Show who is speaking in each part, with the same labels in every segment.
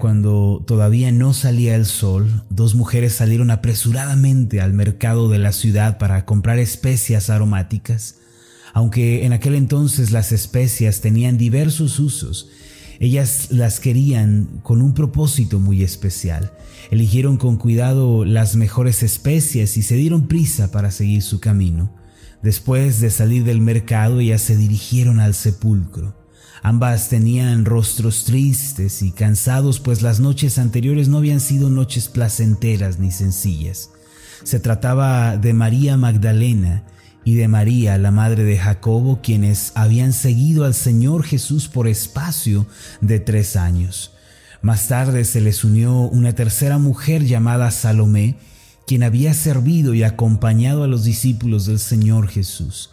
Speaker 1: cuando todavía no salía el sol, dos mujeres salieron apresuradamente al mercado de la ciudad para comprar especias aromáticas. Aunque en aquel entonces las especias tenían diversos usos, ellas las querían con un propósito muy especial. Eligieron con cuidado las mejores especias y se dieron prisa para seguir su camino. Después de salir del mercado, ellas se dirigieron al sepulcro. Ambas tenían rostros tristes y cansados, pues las noches anteriores no habían sido noches placenteras ni sencillas. Se trataba de María Magdalena y de María, la madre de Jacobo, quienes habían seguido al Señor Jesús por espacio de tres años. Más tarde se les unió una tercera mujer llamada Salomé, quien había servido y acompañado a los discípulos del Señor Jesús.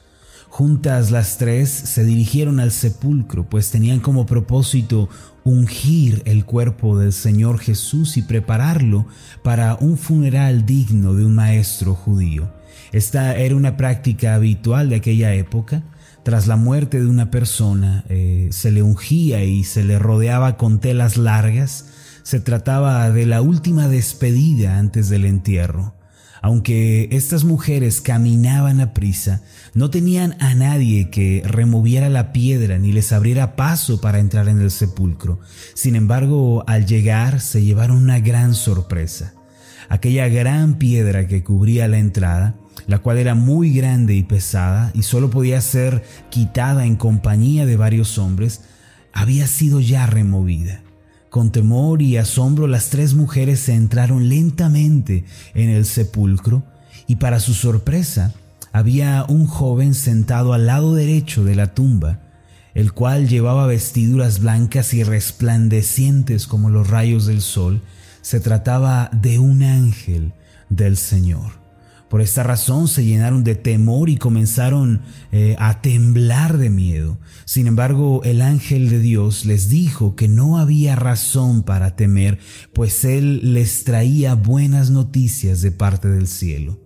Speaker 1: Juntas las tres se dirigieron al sepulcro, pues tenían como propósito ungir el cuerpo del Señor Jesús y prepararlo para un funeral digno de un maestro judío. Esta era una práctica habitual de aquella época. Tras la muerte de una persona, eh, se le ungía y se le rodeaba con telas largas. Se trataba de la última despedida antes del entierro. Aunque estas mujeres caminaban a prisa, no tenían a nadie que removiera la piedra ni les abriera paso para entrar en el sepulcro. Sin embargo, al llegar se llevaron una gran sorpresa. Aquella gran piedra que cubría la entrada, la cual era muy grande y pesada y solo podía ser quitada en compañía de varios hombres, había sido ya removida. Con temor y asombro las tres mujeres se entraron lentamente en el sepulcro y para su sorpresa había un joven sentado al lado derecho de la tumba, el cual llevaba vestiduras blancas y resplandecientes como los rayos del sol. Se trataba de un ángel del Señor. Por esta razón se llenaron de temor y comenzaron eh, a temblar de miedo. Sin embargo, el ángel de Dios les dijo que no había razón para temer, pues Él les traía buenas noticias de parte del cielo.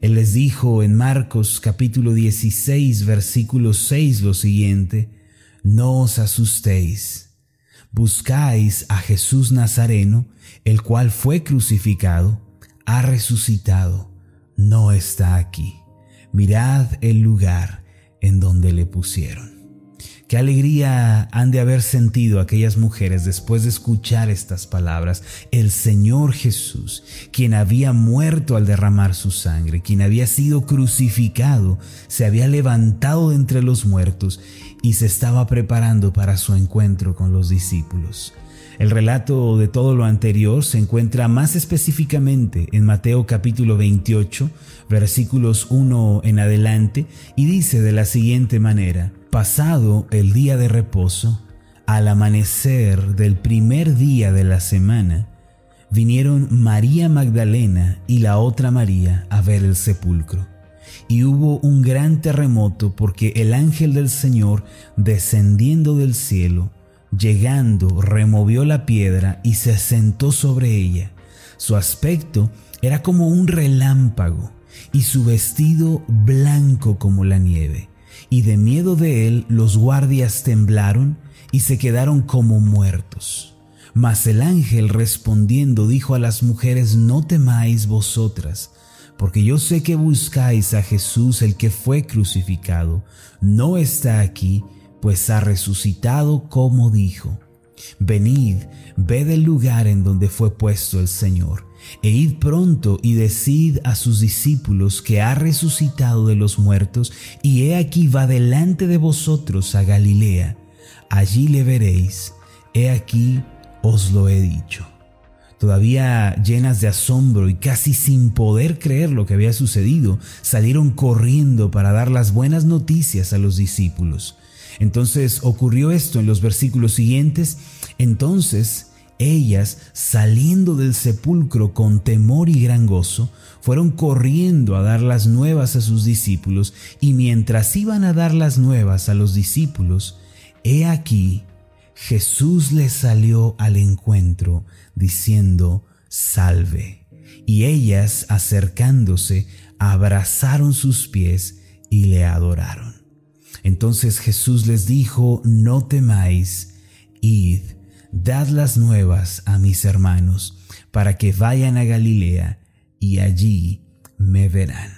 Speaker 1: Él les dijo en Marcos capítulo 16 versículo 6 lo siguiente, No os asustéis, buscáis a Jesús Nazareno, el cual fue crucificado, ha resucitado no está aquí. Mirad el lugar en donde le pusieron. Qué alegría han de haber sentido aquellas mujeres después de escuchar estas palabras. El Señor Jesús, quien había muerto al derramar su sangre, quien había sido crucificado, se había levantado de entre los muertos y se estaba preparando para su encuentro con los discípulos. El relato de todo lo anterior se encuentra más específicamente en Mateo capítulo 28, versículos 1 en adelante, y dice de la siguiente manera, Pasado el día de reposo, al amanecer del primer día de la semana, vinieron María Magdalena y la otra María a ver el sepulcro. Y hubo un gran terremoto porque el ángel del Señor, descendiendo del cielo, Llegando, removió la piedra y se sentó sobre ella. Su aspecto era como un relámpago y su vestido blanco como la nieve. Y de miedo de él los guardias temblaron y se quedaron como muertos. Mas el ángel respondiendo dijo a las mujeres, no temáis vosotras, porque yo sé que buscáis a Jesús el que fue crucificado. No está aquí, pues ha resucitado como dijo. Venid, ved el lugar en donde fue puesto el Señor, e id pronto y decid a sus discípulos que ha resucitado de los muertos, y he aquí va delante de vosotros a Galilea. Allí le veréis, he aquí os lo he dicho. Todavía llenas de asombro y casi sin poder creer lo que había sucedido, salieron corriendo para dar las buenas noticias a los discípulos. Entonces ocurrió esto en los versículos siguientes. Entonces ellas, saliendo del sepulcro con temor y gran gozo, fueron corriendo a dar las nuevas a sus discípulos, y mientras iban a dar las nuevas a los discípulos, he aquí, Jesús les salió al encuentro, diciendo, Salve. Y ellas, acercándose, abrazaron sus pies y le adoraron. Entonces Jesús les dijo, no temáis, id, dad las nuevas a mis hermanos, para que vayan a Galilea y allí me verán.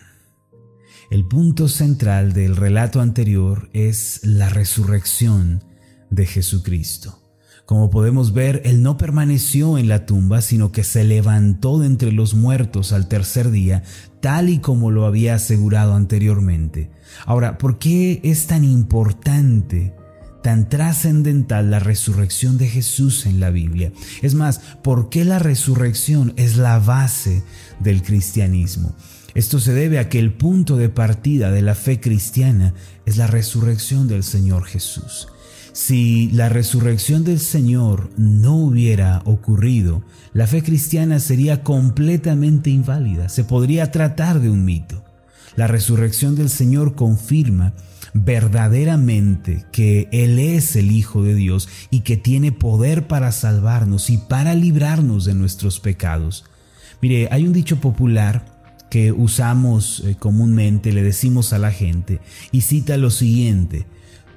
Speaker 1: El punto central del relato anterior es la resurrección de Jesucristo. Como podemos ver, Él no permaneció en la tumba, sino que se levantó de entre los muertos al tercer día, tal y como lo había asegurado anteriormente. Ahora, ¿por qué es tan importante, tan trascendental la resurrección de Jesús en la Biblia? Es más, ¿por qué la resurrección es la base del cristianismo? Esto se debe a que el punto de partida de la fe cristiana es la resurrección del Señor Jesús. Si la resurrección del Señor no hubiera ocurrido, la fe cristiana sería completamente inválida, se podría tratar de un mito. La resurrección del Señor confirma verdaderamente que Él es el Hijo de Dios y que tiene poder para salvarnos y para librarnos de nuestros pecados. Mire, hay un dicho popular que usamos eh, comúnmente, le decimos a la gente, y cita lo siguiente,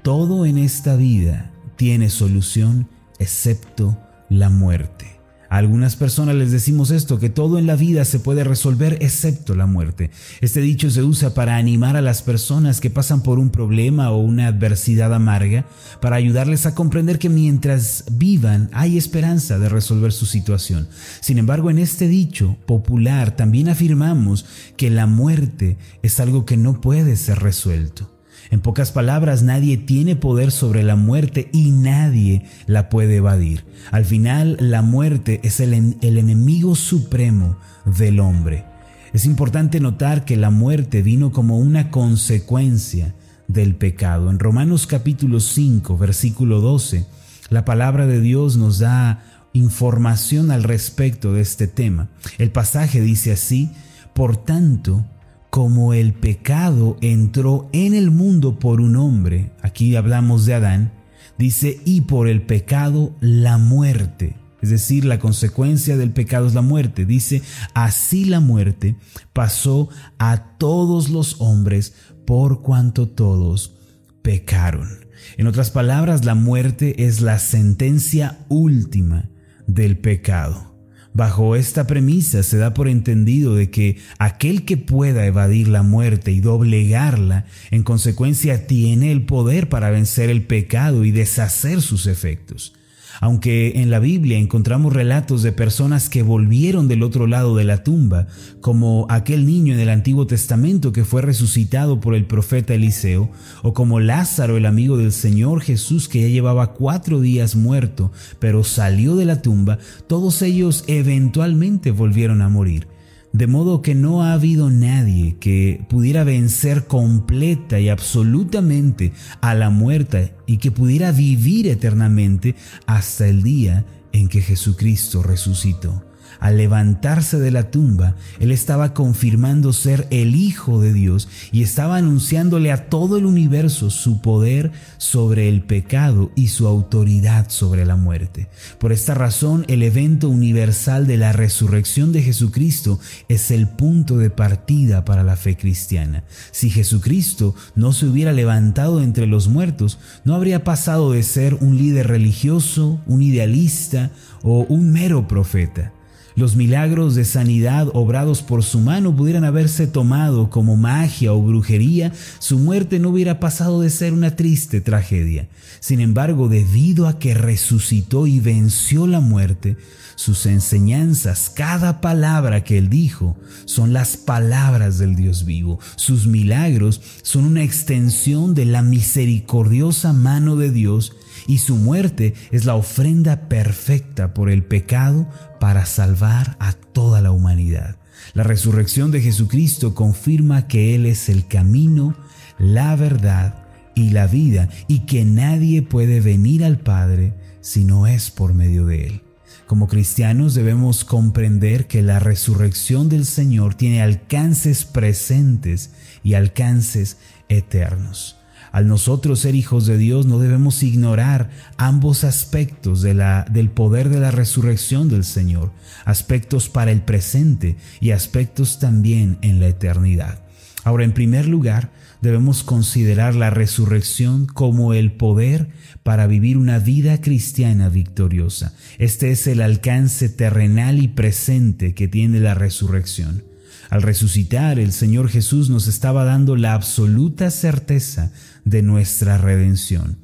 Speaker 1: todo en esta vida tiene solución excepto la muerte. A algunas personas les decimos esto, que todo en la vida se puede resolver excepto la muerte. Este dicho se usa para animar a las personas que pasan por un problema o una adversidad amarga, para ayudarles a comprender que mientras vivan hay esperanza de resolver su situación. Sin embargo, en este dicho popular también afirmamos que la muerte es algo que no puede ser resuelto. En pocas palabras, nadie tiene poder sobre la muerte y nadie la puede evadir. Al final, la muerte es el, enemigo supremo del hombre. Es importante notar que la muerte vino como una consecuencia del pecado. En Romanos capítulo 5, versículo 12, la palabra de Dios nos da información al respecto de este tema. El pasaje dice así, por tanto, como el pecado entró en el mundo por un hombre, aquí hablamos de Adán, dice, y por el pecado la muerte. Es decir, la consecuencia del pecado es la muerte. Dice, así la muerte pasó a todos los hombres por cuanto todos pecaron. En otras palabras, la muerte es la sentencia última del pecado. Bajo esta premisa se da por entendido de que aquel que pueda evadir la muerte y doblegarla, en consecuencia tiene el poder para vencer el pecado y deshacer sus efectos. Aunque en la Biblia encontramos relatos de personas que volvieron del otro lado de la tumba, como aquel niño en el Antiguo Testamento que fue resucitado por el profeta Eliseo, o como Lázaro, el amigo del Señor Jesús que ya llevaba cuatro días muerto, pero salió de la tumba, todos ellos eventualmente volvieron a morir. De modo que no ha habido nadie que pudiera vencer completa y absolutamente a la muerte y que pudiera vivir eternamente hasta el día en que Jesucristo resucitó. Al levantarse de la tumba, él estaba confirmando ser el Hijo de Dios y estaba anunciándole a todo el universo su poder sobre el pecado y su autoridad sobre la muerte. Por esta razón, el evento universal de la resurrección de Jesucristo es el punto de partida para la fe cristiana. Si Jesucristo no se hubiera levantado entre los muertos, no habría pasado de ser un líder religioso, un idealista o un mero profeta. Los milagros de sanidad obrados por su mano pudieran haberse tomado como magia o brujería, su muerte no hubiera pasado de ser una triste tragedia. Sin embargo, debido a que resucitó y venció la muerte, sus enseñanzas, cada palabra que él dijo, son las palabras del Dios vivo. Sus milagros son una extensión de la misericordiosa mano de Dios y su muerte es la ofrenda perfecta por el pecado para salvar a toda la humanidad. La resurrección de Jesucristo confirma que Él es el camino, la verdad y la vida y que nadie puede venir al Padre si no es por medio de Él. Como cristianos debemos comprender que la resurrección del Señor tiene alcances presentes y alcances eternos. Al nosotros ser hijos de Dios no debemos ignorar ambos aspectos del poder de la resurrección del Señor, aspectos para el presente y aspectos también en la eternidad. Ahora, en primer lugar, debemos considerar la resurrección como el poder para vivir una vida cristiana victoriosa. Este es el alcance terrenal y presente que tiene la resurrección. Al resucitar, el Señor Jesús nos estaba dando la absoluta certeza de nuestra redención.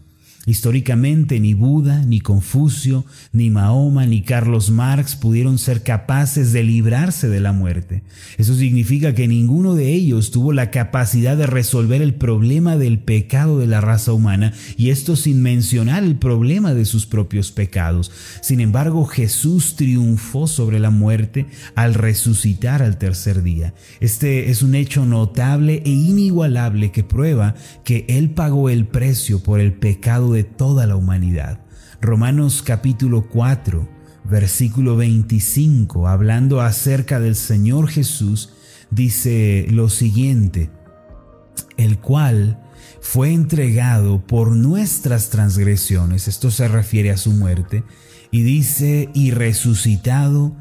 Speaker 1: Históricamente ni Buda, ni Confucio, ni Mahoma, ni Carlos Marx pudieron ser capaces de librarse de la muerte. Eso significa que ninguno de ellos tuvo la capacidad de resolver el problema del pecado de la raza humana y esto sin mencionar el problema de sus propios pecados. Sin embargo, Jesús triunfó sobre la muerte al resucitar al tercer día. Este es un hecho notable e inigualable que prueba que Él pagó el precio por el pecado de de toda la humanidad. Romanos capítulo 4, versículo 25, hablando acerca del Señor Jesús, dice lo siguiente, el cual fue entregado por nuestras transgresiones, esto se refiere a su muerte, y dice, y resucitado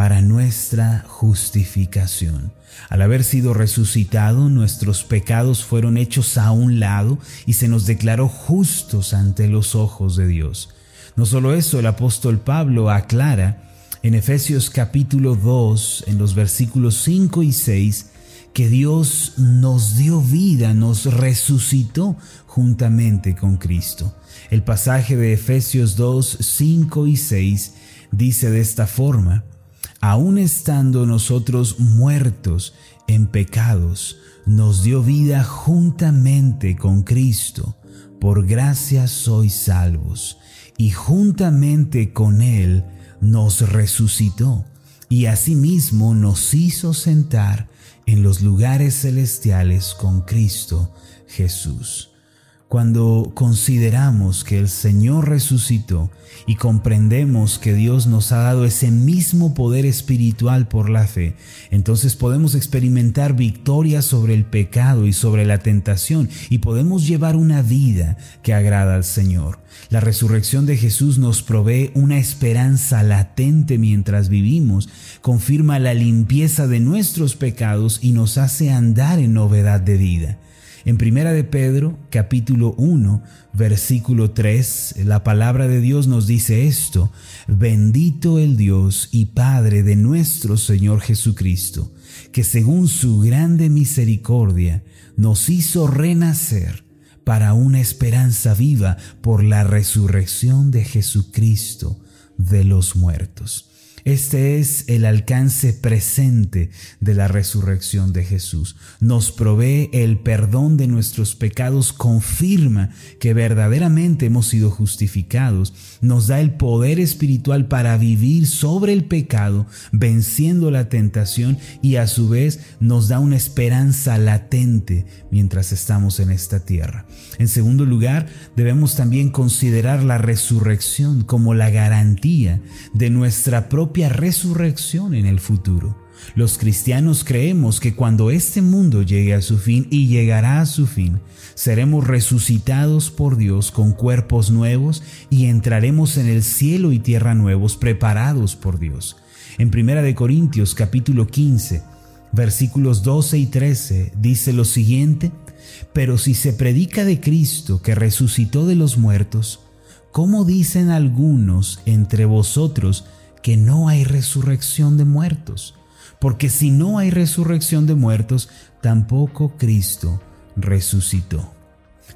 Speaker 1: para nuestra justificación. Al haber sido resucitado, nuestros pecados fueron hechos a un lado y se nos declaró justos ante los ojos de Dios. No solo eso, el apóstol Pablo aclara en Efesios capítulo 2, en los versículos 5 y 6, que Dios nos dio vida, nos resucitó juntamente con Cristo. El pasaje de Efesios 2, 5 y 6 dice de esta forma, aun estando nosotros muertos en pecados, nos dio vida juntamente con Cristo. Por gracia sois salvos. Y juntamente con Él nos resucitó. Y asimismo nos hizo sentar en los lugares celestiales con Cristo Jesús. Cuando consideramos que el Señor resucitó y comprendemos que Dios nos ha dado ese mismo poder espiritual por la fe, entonces podemos experimentar victoria sobre el pecado y sobre la tentación y podemos llevar una vida que agrada al Señor. La resurrección de Jesús nos provee una esperanza latente mientras vivimos, confirma la limpieza de nuestros pecados y nos hace andar en novedad de vida. En Primera de Pedro, capítulo 1, versículo 3, la palabra de Dios nos dice esto: Bendito el Dios y Padre de nuestro Señor Jesucristo, que según su grande misericordia nos hizo renacer para una esperanza viva por la resurrección de Jesucristo de los muertos. Este es el alcance presente de la resurrección de Jesús. Nos provee el perdón de nuestros pecados, confirma que verdaderamente hemos sido justificados, nos da el poder espiritual para vivir sobre el pecado, venciendo la tentación y a su vez nos da una esperanza latente mientras estamos en esta tierra. En segundo lugar, debemos también considerar la resurrección como la garantía de nuestra propia resurrección en el futuro. Los cristianos creemos que cuando este mundo llegue a su fin y llegará a su fin, seremos resucitados por Dios con cuerpos nuevos y entraremos en el cielo y tierra nuevos preparados por Dios. En 1 Corintios capítulo 15, versículos 12 y 13 dice lo siguiente, pero si se predica de Cristo que resucitó de los muertos, ¿cómo dicen algunos entre vosotros que no hay resurrección de muertos, porque si no hay resurrección de muertos, tampoco Cristo resucitó.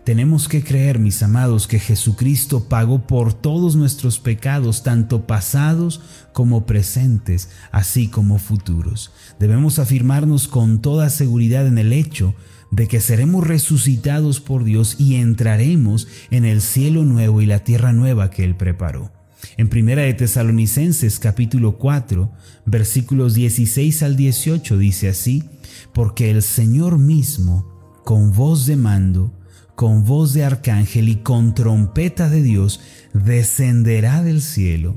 Speaker 1: Tenemos que creer, mis amados, que Jesucristo pagó por todos nuestros pecados, tanto pasados como presentes, así como futuros. Debemos afirmarnos con toda seguridad en el hecho de que seremos resucitados por Dios y entraremos en el cielo nuevo y la tierra nueva que Él preparó. En Primera de Tesalonicenses capítulo 4, versículos 16 al 18 dice así, porque el Señor mismo, con voz de mando, con voz de arcángel y con trompeta de Dios, descenderá del cielo,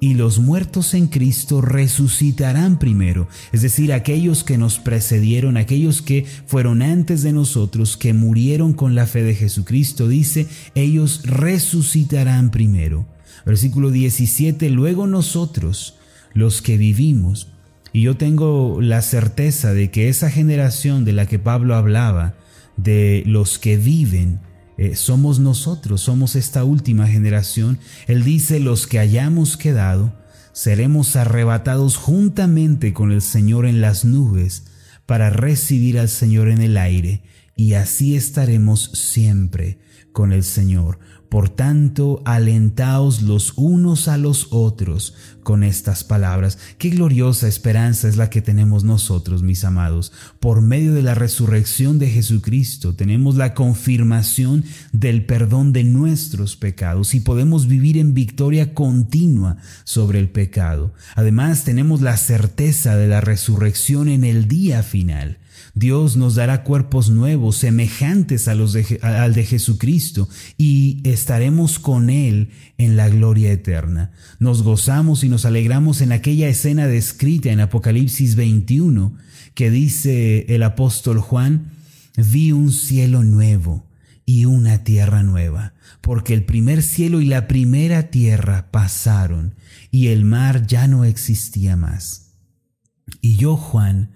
Speaker 1: y los muertos en Cristo resucitarán primero, es decir, aquellos que nos precedieron, aquellos que fueron antes de nosotros, que murieron con la fe de Jesucristo, dice, ellos resucitarán primero. Versículo 17, luego nosotros, los que vivimos Y yo tengo la certeza de que esa generación de la que Pablo hablaba, de los que viven, eh, somos nosotros, somos esta última generación. Él dice, los que hayamos quedado, seremos arrebatados juntamente con el Señor en las nubes para recibir al Señor en el aire, y así estaremos siempre con el Señor. Por tanto, alentaos los unos a los otros con estas palabras. Qué gloriosa esperanza es la que tenemos nosotros, mis amados. Por medio de la resurrección de Jesucristo tenemos la confirmación del perdón de nuestros pecados y podemos vivir en victoria continua sobre el pecado. Además, tenemos la certeza de la resurrección en el día final. Dios nos dará cuerpos nuevos semejantes al de Jesucristo y estaremos con Él en la gloria eterna. Nos gozamos y nos alegramos en aquella escena descrita en Apocalipsis 21 que dice el apóstol Juan, vi un cielo nuevo y una tierra nueva, porque el primer cielo y la primera tierra pasaron y el mar ya no existía más. Y yo, Juan,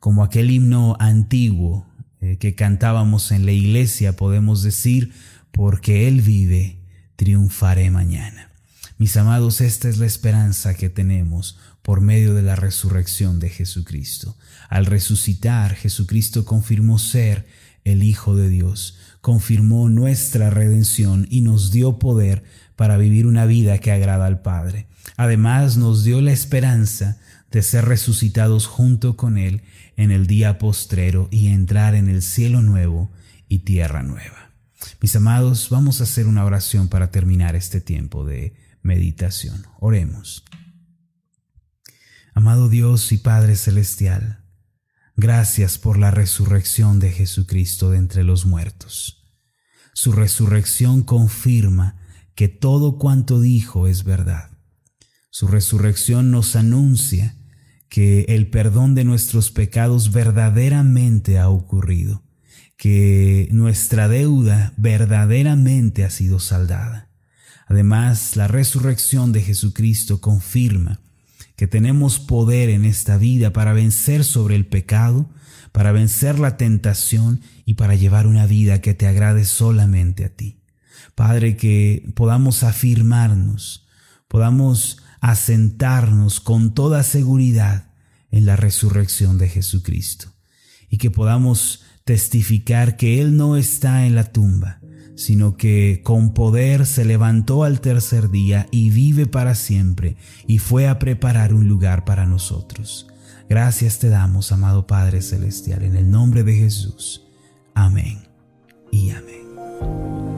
Speaker 1: como aquel himno antiguo eh, que cantábamos en la iglesia, podemos decir, porque Él vive, triunfaré mañana. Mis amados, esta es la esperanza que tenemos por medio de la resurrección de Jesucristo. Al resucitar, Jesucristo confirmó ser el Hijo de Dios, confirmó nuestra redención y nos dio poder para vivir una vida que agrada al Padre. Además nos dio la esperanza de ser resucitados junto con Él en el día postrero y entrar en el cielo nuevo y tierra nueva. Mis amados, vamos a hacer una oración para terminar este tiempo de meditación. Oremos. Amado Dios y Padre Celestial, gracias por la resurrección de Jesucristo de entre los muertos. Su resurrección confirma que todo cuanto dijo es verdad. Su resurrección nos anuncia que el perdón de nuestros pecados verdaderamente ha ocurrido, que nuestra deuda verdaderamente ha sido saldada. Además, la resurrección de Jesucristo confirma que tenemos poder en esta vida para vencer sobre el pecado, para vencer la tentación y para llevar una vida que te agrade solamente a ti. Padre, que podamos afirmarnos, podamos asentarnos con toda seguridad en la resurrección de Jesucristo y que podamos testificar que Él no está en la tumba, sino que con poder se levantó al tercer día y vive para siempre y fue a preparar un lugar para nosotros. Gracias te damos, amado Padre Celestial, en el nombre de Jesús. Amén y amén.